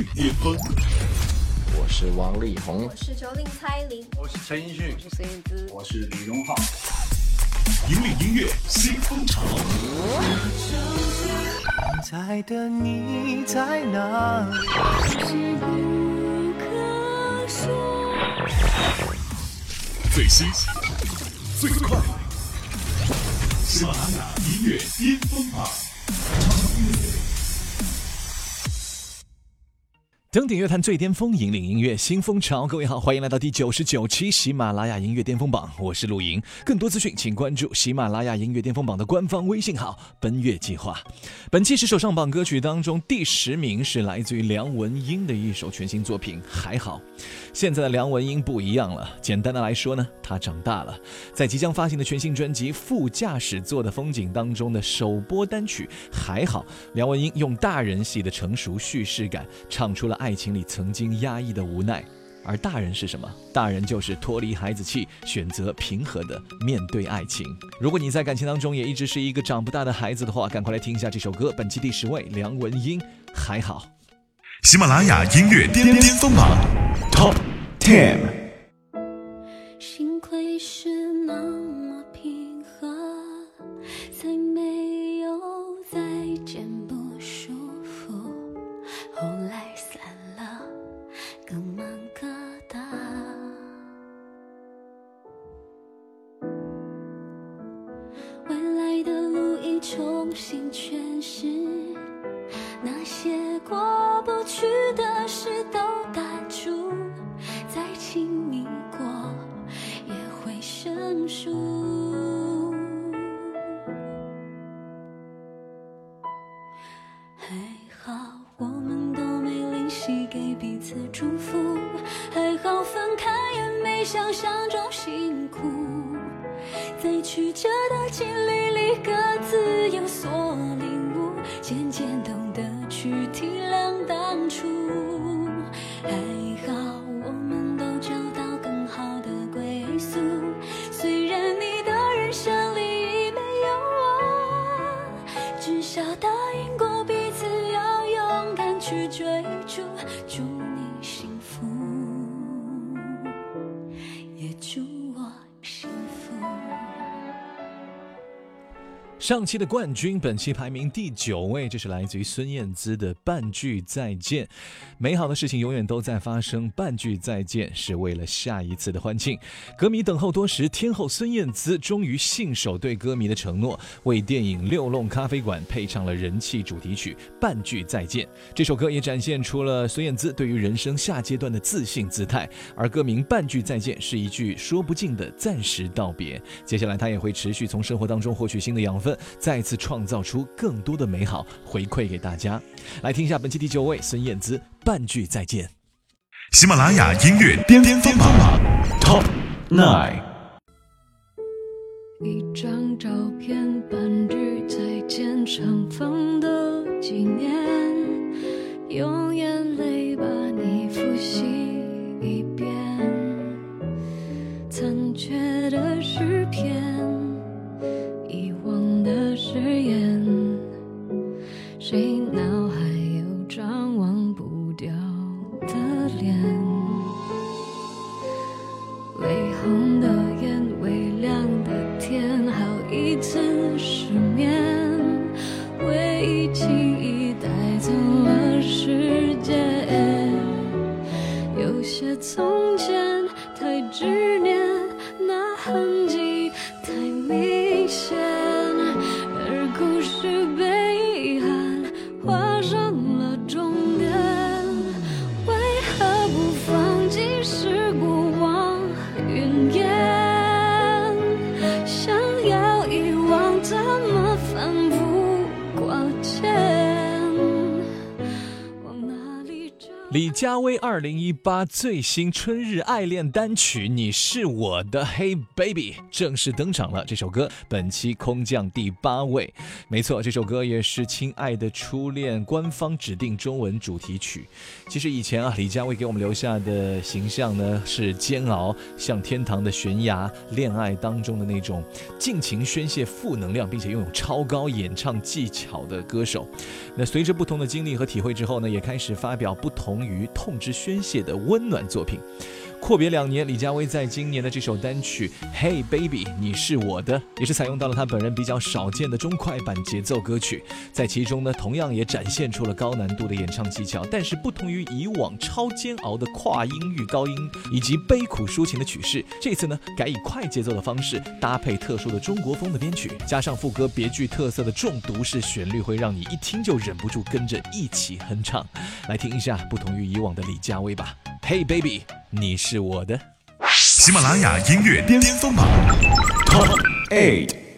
最巅峰。我是王力宏，我是九零蔡琳，我是陈奕迅，我是孙燕姿，我是李荣浩。引领音乐新风潮。在的你在哪里？最新、最快，喜马拉雅音乐巅峰榜。登顶乐坛最巅峰，引领音乐新风潮。各位好，欢迎来到第九十九期喜马拉雅音乐巅峰榜，我是陆莹。更多资讯，请关注喜马拉雅音乐巅峰榜的官方微信号“奔月计划”。本期十首上榜歌曲当中，第十名是来自于梁文音的一首全新作品《还好》。现在的梁文音不一样了，简单的来说呢，她长大了。在即将发行的全新专辑《副驾驶座的风景》当中的首播单曲《还好》，梁文音用大人系的成熟叙事感，唱出了爱情里曾经压抑的无奈。而大人是什么？大人就是脱离孩子气，选择平和的面对爱情。如果你在感情当中也一直是一个长不大的孩子的话，赶快来听一下这首歌。本期第十位，梁文音，还好。喜马拉雅音乐巅巅峰榜 Top Ten。想象中辛苦。再曲折上期的冠军，本期排名第九位，这是来自于孙燕姿的《半句再见》。美好的事情永远都在发生，半句再见是为了下一次的欢庆。歌迷等候多时，天后孙燕姿终于信守对歌迷的承诺，为电影《六弄咖啡馆》配唱了人气主题曲《半句再见》。这首歌也展现出了孙燕姿对于人生下阶段的自信姿态。而歌名《半句再见》是一句说不尽的暂时道别。接下来，她也会持续从生活当中获取新的养分。再次创造出更多的美好回馈给大家。来听一下本期第九位孙燕姿《半句再见》。喜马拉雅音乐巅巅峰榜 Top Nine。一张照片，半句再见，长放的纪念，用眼泪把你复习一遍，残缺的诗篇，李佳薇二零一八最新春日爱恋单曲《你是我的 Hey Baby》正式登场了。这首歌本期空降第八位，没错，这首歌也是《亲爱的初恋》官方指定中文主题曲。其实以前啊，李佳薇给我们留下的形象呢是煎熬，像天堂的悬崖，恋爱当中的那种尽情宣泄负能量，并且拥有超高演唱技巧的歌手。那随着不同的经历和体会之后呢，也开始发表不同。于痛之宣泄的温暖作品。阔别两年，李佳薇在今年的这首单曲《Hey Baby》，你是我的，也是采用到了她本人比较少见的中快板节奏歌曲。在其中呢，同样也展现出了高难度的演唱技巧。但是不同于以往超煎熬的跨音域高音以及悲苦抒情的曲式，这次呢改以快节奏的方式搭配特殊的中国风的编曲，加上副歌别具特色的重读式旋律，会让你一听就忍不住跟着一起哼唱。来听一下不同于以往的李佳薇吧，《Hey Baby》。你是我的喜马拉雅音乐巅峰榜 Top Eight。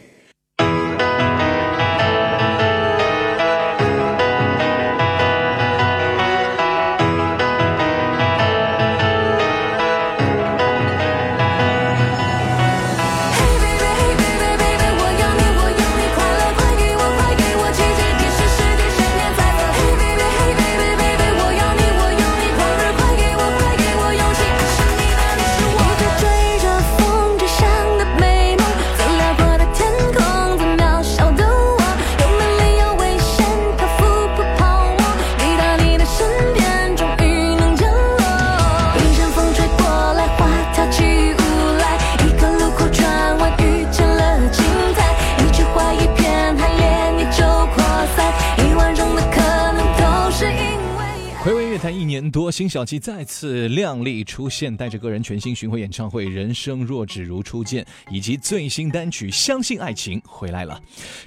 年多辛晓琪再次靓丽出现，带着个人全新巡回演唱会《人生若只如初见》，以及最新单曲《相信爱情》回来了。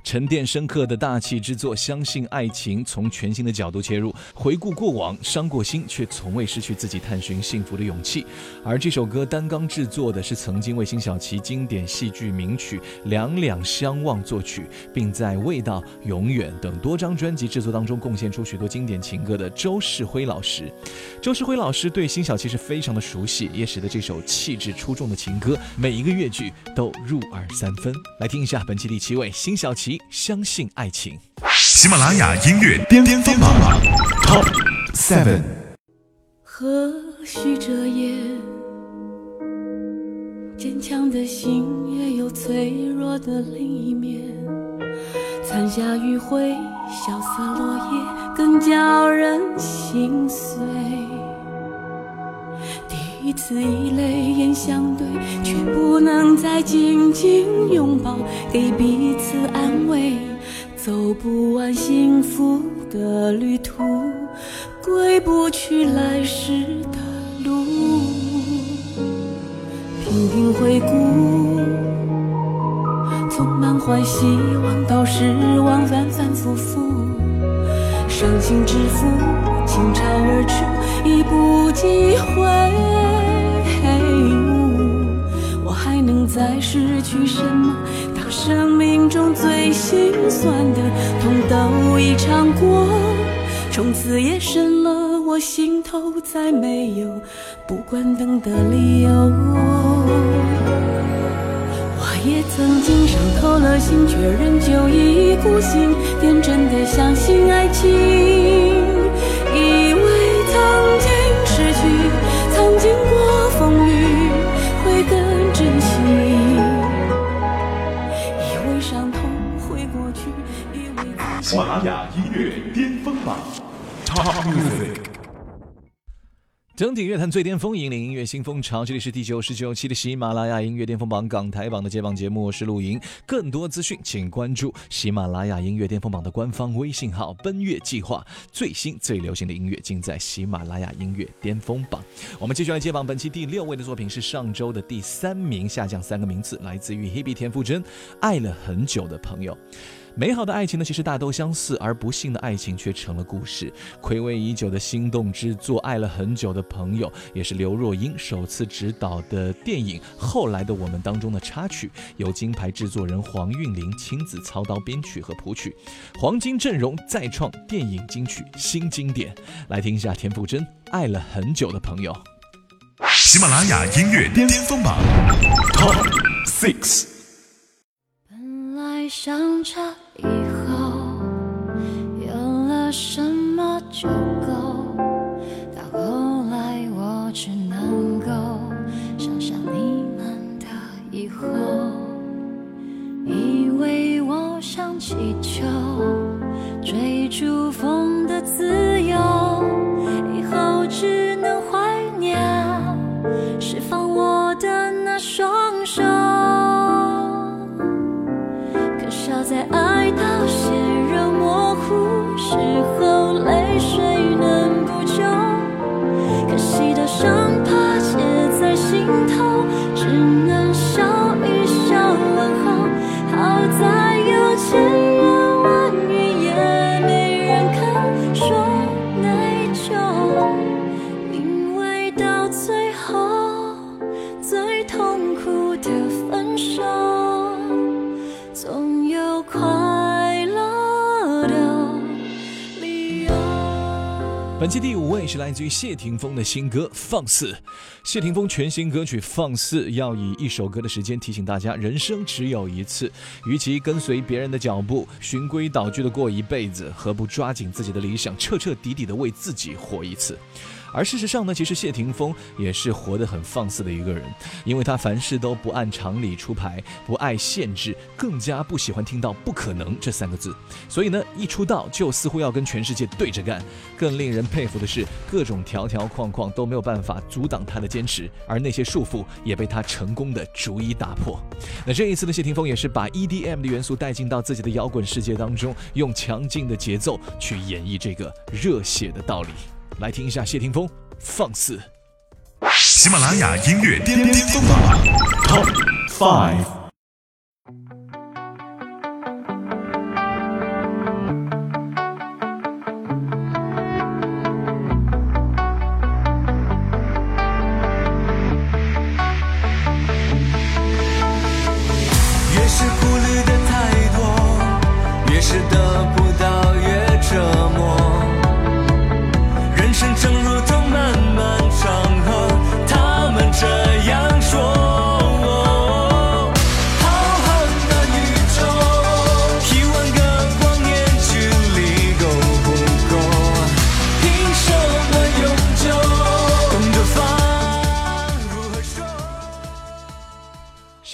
沉淀深刻的大气之作《相信爱情》，从全新的角度切入，回顾过往，伤过心，却从未失去自己探寻幸福的勇气。而这首歌单刚制作的是曾经为辛晓琪经典戏剧名曲《两两相望》作曲，并在《味道》《永远》等多张专辑制作当中贡献出许多经典情歌的周世辉老师。周世辉老师对辛晓琪是非常的熟悉，也使得这首气质出众的情歌每一个乐句都入耳三分。来听一下本期第七位辛晓琪《相信爱情》。喜马拉雅音乐巅巅巅榜 Top Seven。何须这夜，坚强的心也有脆弱的另一面。残霞余晖，萧瑟落叶，更叫人心碎。第一次以泪眼相对，却不能再紧紧拥抱，给彼此安慰。走不完幸福的旅途，归不去来时的路。频频回顾。从满怀希望到失望，反反复复，伤心之负倾巢而出，已不机会。我还能再失去什么？当生命中最心酸的痛都已尝过，从此夜深了，我心头再没有不关灯的理由。也曾经伤透了心，却仍旧一意孤行，天真的相信爱情，以为曾经失去，曾经过风雨会更珍惜，以为伤痛会过去，以为喜马拉雅音乐巅峰榜，Top Music。整体乐坛最巅峰，引领音乐新风潮。这里是第九十九期的喜马拉雅音乐巅峰榜港台榜的接榜节目，我是陆莹。更多资讯，请关注喜马拉雅音乐巅峰榜的官方微信号“奔月计划”。最新最流行的音乐，尽在喜马拉雅音乐巅峰榜。我们继续来接榜，本期第六位的作品是上周的第三名，下降三个名次，来自于 Hebe 田馥甄《爱了很久的朋友》。美好的爱情呢，其实大都相似，而不幸的爱情却成了故事。暌违已久的心动之作《爱了很久的朋友》，也是刘若英首次执导的电影《后来的我们》当中的插曲，由金牌制作人黄韵玲亲自操刀编曲和谱曲，黄金阵容再创电影金曲新经典。来听一下田馥甄《爱了很久的朋友》。喜马拉雅音乐巅峰榜 Top Six。想着以后有了什么就够，到后来我只能够想象你们的以后，以为我想祈求追逐风的自由，本期第五位是来自于谢霆锋的新歌《放肆》。谢霆锋全新歌曲《放肆》要以一首歌的时间提醒大家，人生只有一次，与其跟随别人的脚步，循规蹈矩的过一辈子，何不抓紧自己的理想，彻彻底底的为自己活一次？而事实上呢，其实谢霆锋也是活得很放肆的一个人，因为他凡事都不按常理出牌，不爱限制，更加不喜欢听到“不可能”这三个字。所以呢，一出道就似乎要跟全世界对着干。更令人佩服的是，各种条条框框都没有办法阻挡他的坚持，而那些束缚也被他成功的逐一打破。那这一次的谢霆锋也是把 EDM 的元素带进到自己的摇滚世界当中，用强劲的节奏去演绎这个热血的道理。来听一下谢霆锋《放肆》。喜马拉雅音乐巅巅峰榜 Top Five。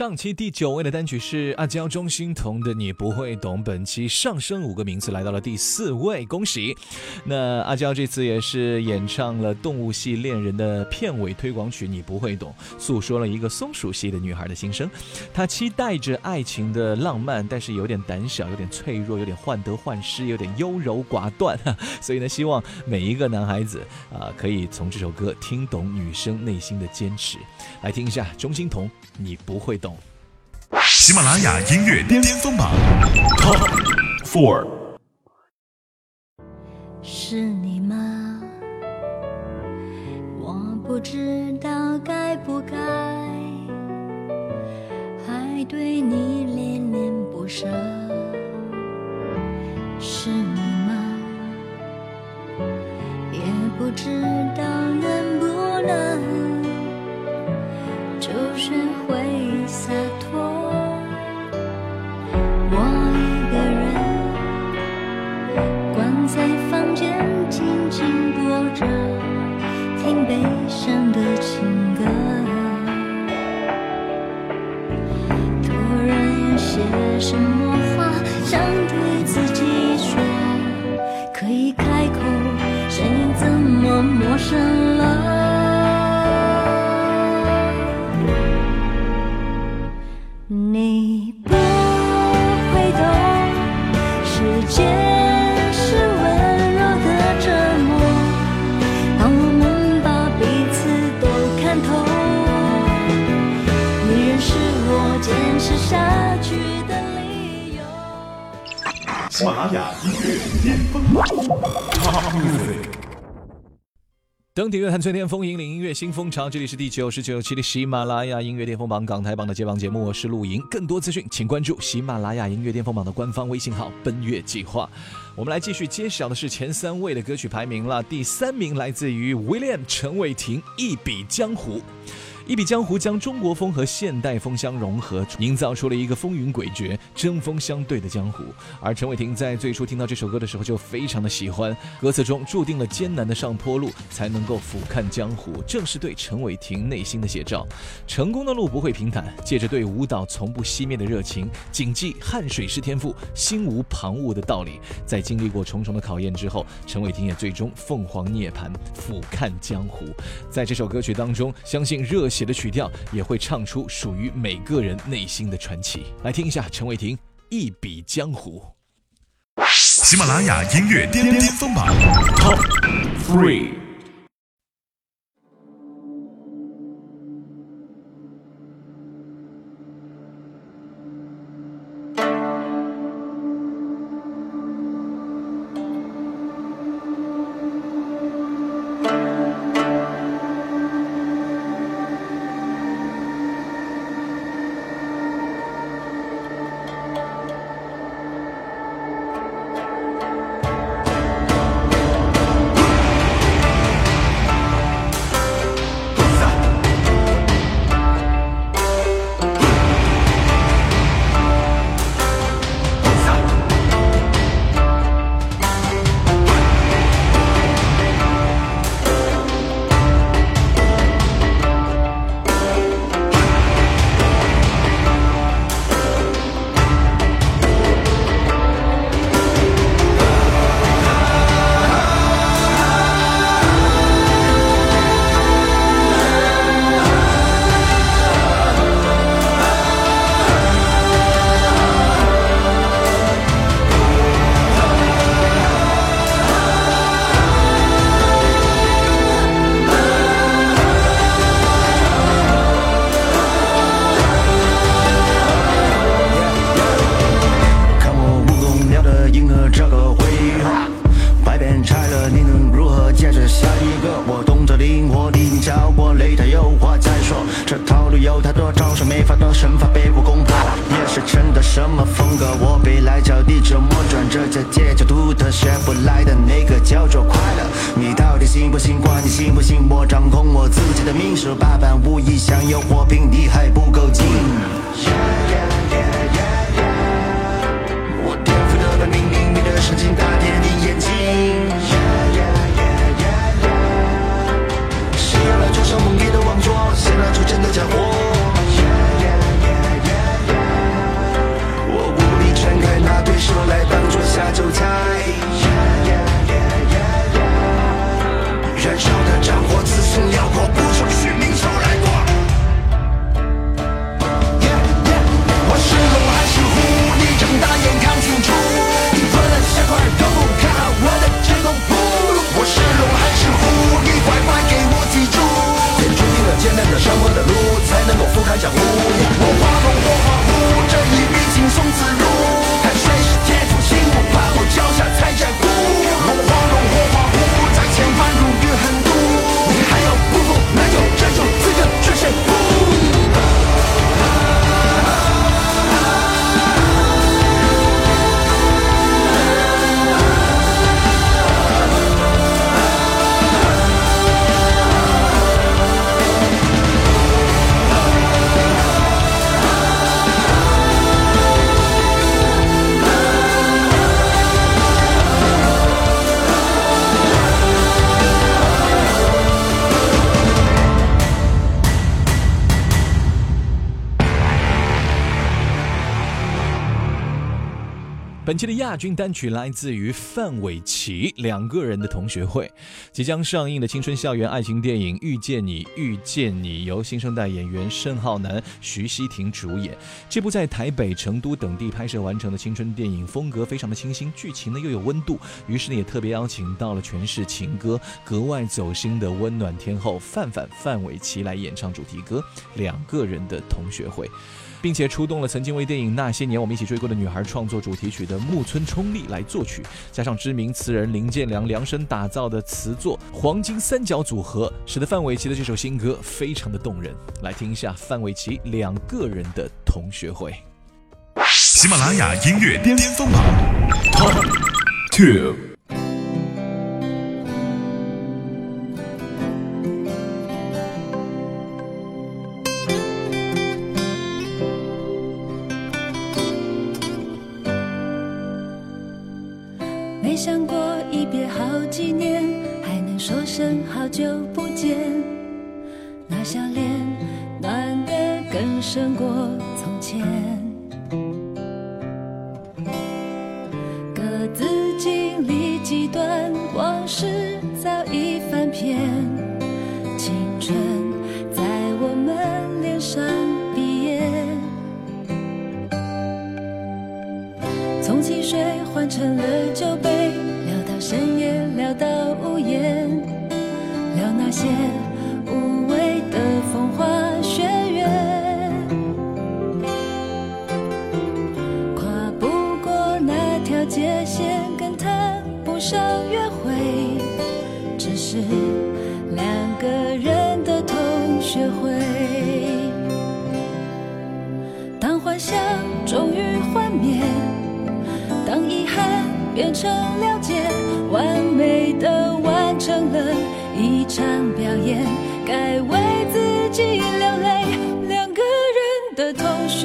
上期第九位的单曲是阿娇钟欣桐的《你不会懂》，本期上升五个名次来到了第四位，恭喜！那阿娇这次也是演唱了动物系恋人的片尾推广曲《你不会懂》，诉说了一个松鼠系的女孩的心声。她期待着爱情的浪漫，但是有点胆小，有点脆弱，有点患得患失，有点优柔寡断。所以呢，希望每一个男孩子啊、可以从这首歌听懂女生内心的坚持。来听一下钟欣桐，《你不会懂》。喜马拉雅音乐巅峰榜 Top Four。是你吗？我不知道该不该，还对你恋恋不舍。是你吗？也不知道能不能悲伤的情歌。突然有些什么话想对自己说，可以开口，声音怎么陌生拉雅音乐巅峰榜。登顶乐坛最巅峰，引领音乐新风潮。这里是第九十九期的喜马拉雅音乐巅峰榜港台榜的揭榜节目，我是陆莹。更多资讯，请关注喜马拉雅音乐巅峰榜的官方微信号“奔月计划”。我们来继续揭晓的是前三位的歌曲排名了。第三名来自于 William 陈伟霆，《一笔江湖》。一笔江湖将中国风和现代风相融合，营造出了一个风云诡谲、针锋相对的江湖。而陈伟霆在最初听到这首歌的时候就非常的喜欢，歌词中注定了艰难的上坡路才能够俯瞰江湖，正是对陈伟霆内心的写照。成功的路不会平坦，借着对舞蹈从不熄灭的热情，谨记汗水是天赋，心无旁骛的道理，在经历过重重的考验之后，陈伟霆也最终凤凰涅槃，俯瞰江湖。在这首歌曲当中，相信热。写的曲调也会唱出属于每个人内心的传奇。来听一下陈伟霆《一笔江湖》。喜马拉雅音乐巅巅峰榜 Top Three。本期的亚军单曲来自于范玮琪，两个人的同学会。即将上映的青春校园爱情电影《遇见你，遇见你》，由新生代演员盛浩南、徐熙婷主演。这部在台北、成都等地拍摄完成的青春电影，风格非常的清新，剧情呢又有温度。于是呢，也特别邀请到了诠释情歌格外走心的温暖天后范范范玮琪来演唱主题歌《两个人的同学会》。并且出动了曾经为电影《那些年我们一起追过的女孩》创作主题曲的木村冲利来作曲，加上知名词人林建良量身打造的词作黄金三角组合，使得范玮琪的这首新歌非常的动人。来听一下范玮琪两个人的同学会。喜马拉雅音乐巅峰榜 Top Two。换成了酒杯，聊到深夜，聊到无言，聊那些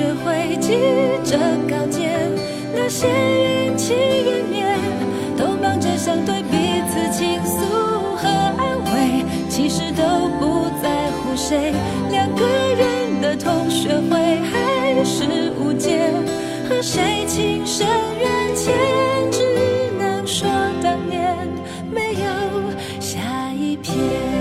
学会急着告诫，那些缘起缘灭，都忙着想对彼此倾诉和安慰，其实都不在乎谁。两个人的同学会还是无解。和谁情深缘浅，只能说当年没有下一篇。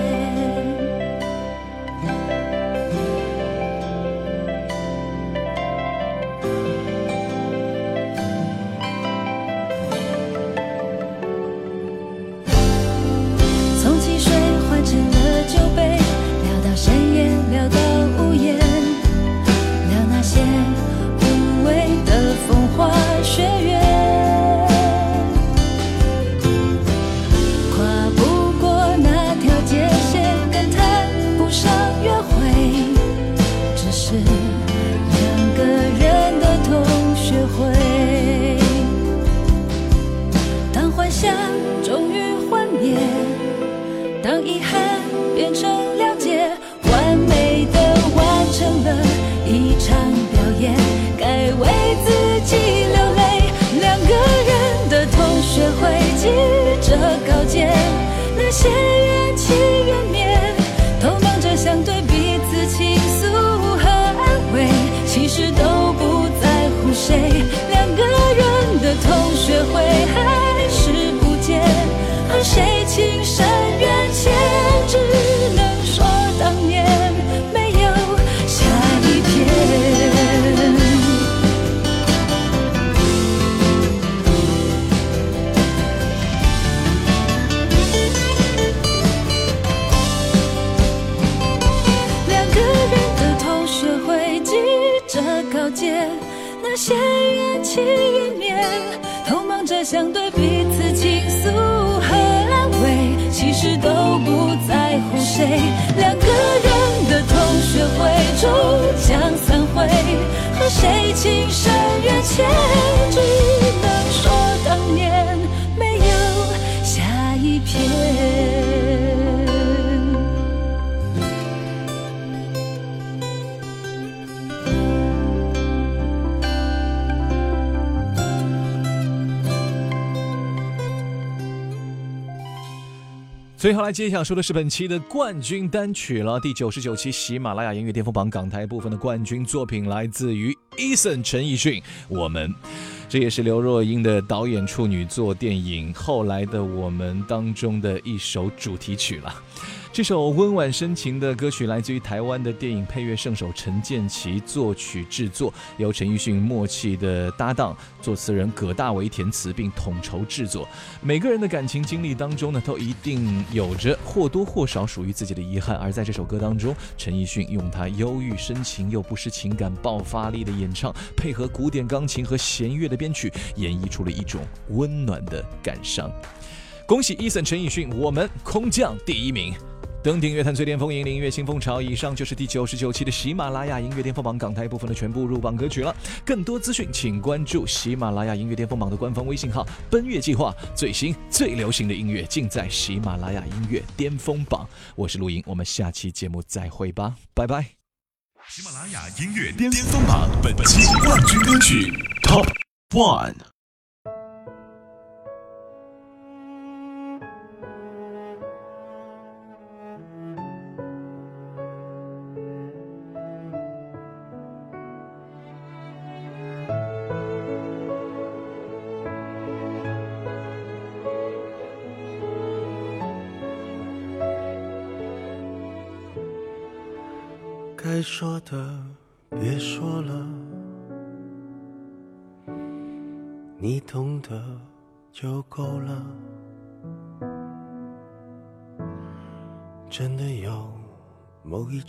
些缘起缘灭，都忙着想对彼此倾诉和安慰，其实都不在乎谁。两个人的同学会终将散会，和谁情深缘浅，只能说当年最后来揭晓说的是本期的冠军单曲了，第九十九期喜马拉雅音乐巅峰榜港台部分的冠军作品来自于 Eason 陈奕迅，《我们》，这也是刘若英的导演处女作电影《后来的我们》当中的一首主题曲了。这首温婉深情的歌曲来自于台湾的电影配乐圣手陈建奇作曲制作，由陈奕迅默契的搭档作词人葛大为填词并统筹制作。每个人的感情经历当中呢，都一定有着或多或少属于自己的遗憾。而在这首歌当中，陈奕迅用他忧郁深情又不失情感爆发力的演唱，配合古典钢琴和弦乐的编曲，演绎出了一种温暖的感伤。恭喜 Eason 陈奕迅，我们空降第一名。登顶乐坛最巅峰，引领音乐新风潮。以上就是第九十九期的喜马拉雅音乐巅峰榜港台部分的全部入榜歌曲了。更多资讯，请关注喜马拉雅音乐巅峰榜的官方微信号“奔月计划”。最新最流行的音乐尽在喜马拉雅音乐巅峰榜。我是陆莹，我们下期节目再会吧，拜拜。喜马拉雅音乐巅峰榜本期冠军歌曲 Top One。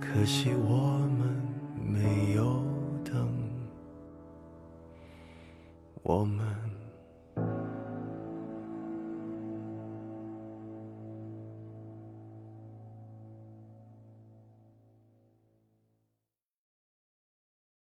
可惜我们没有等。我们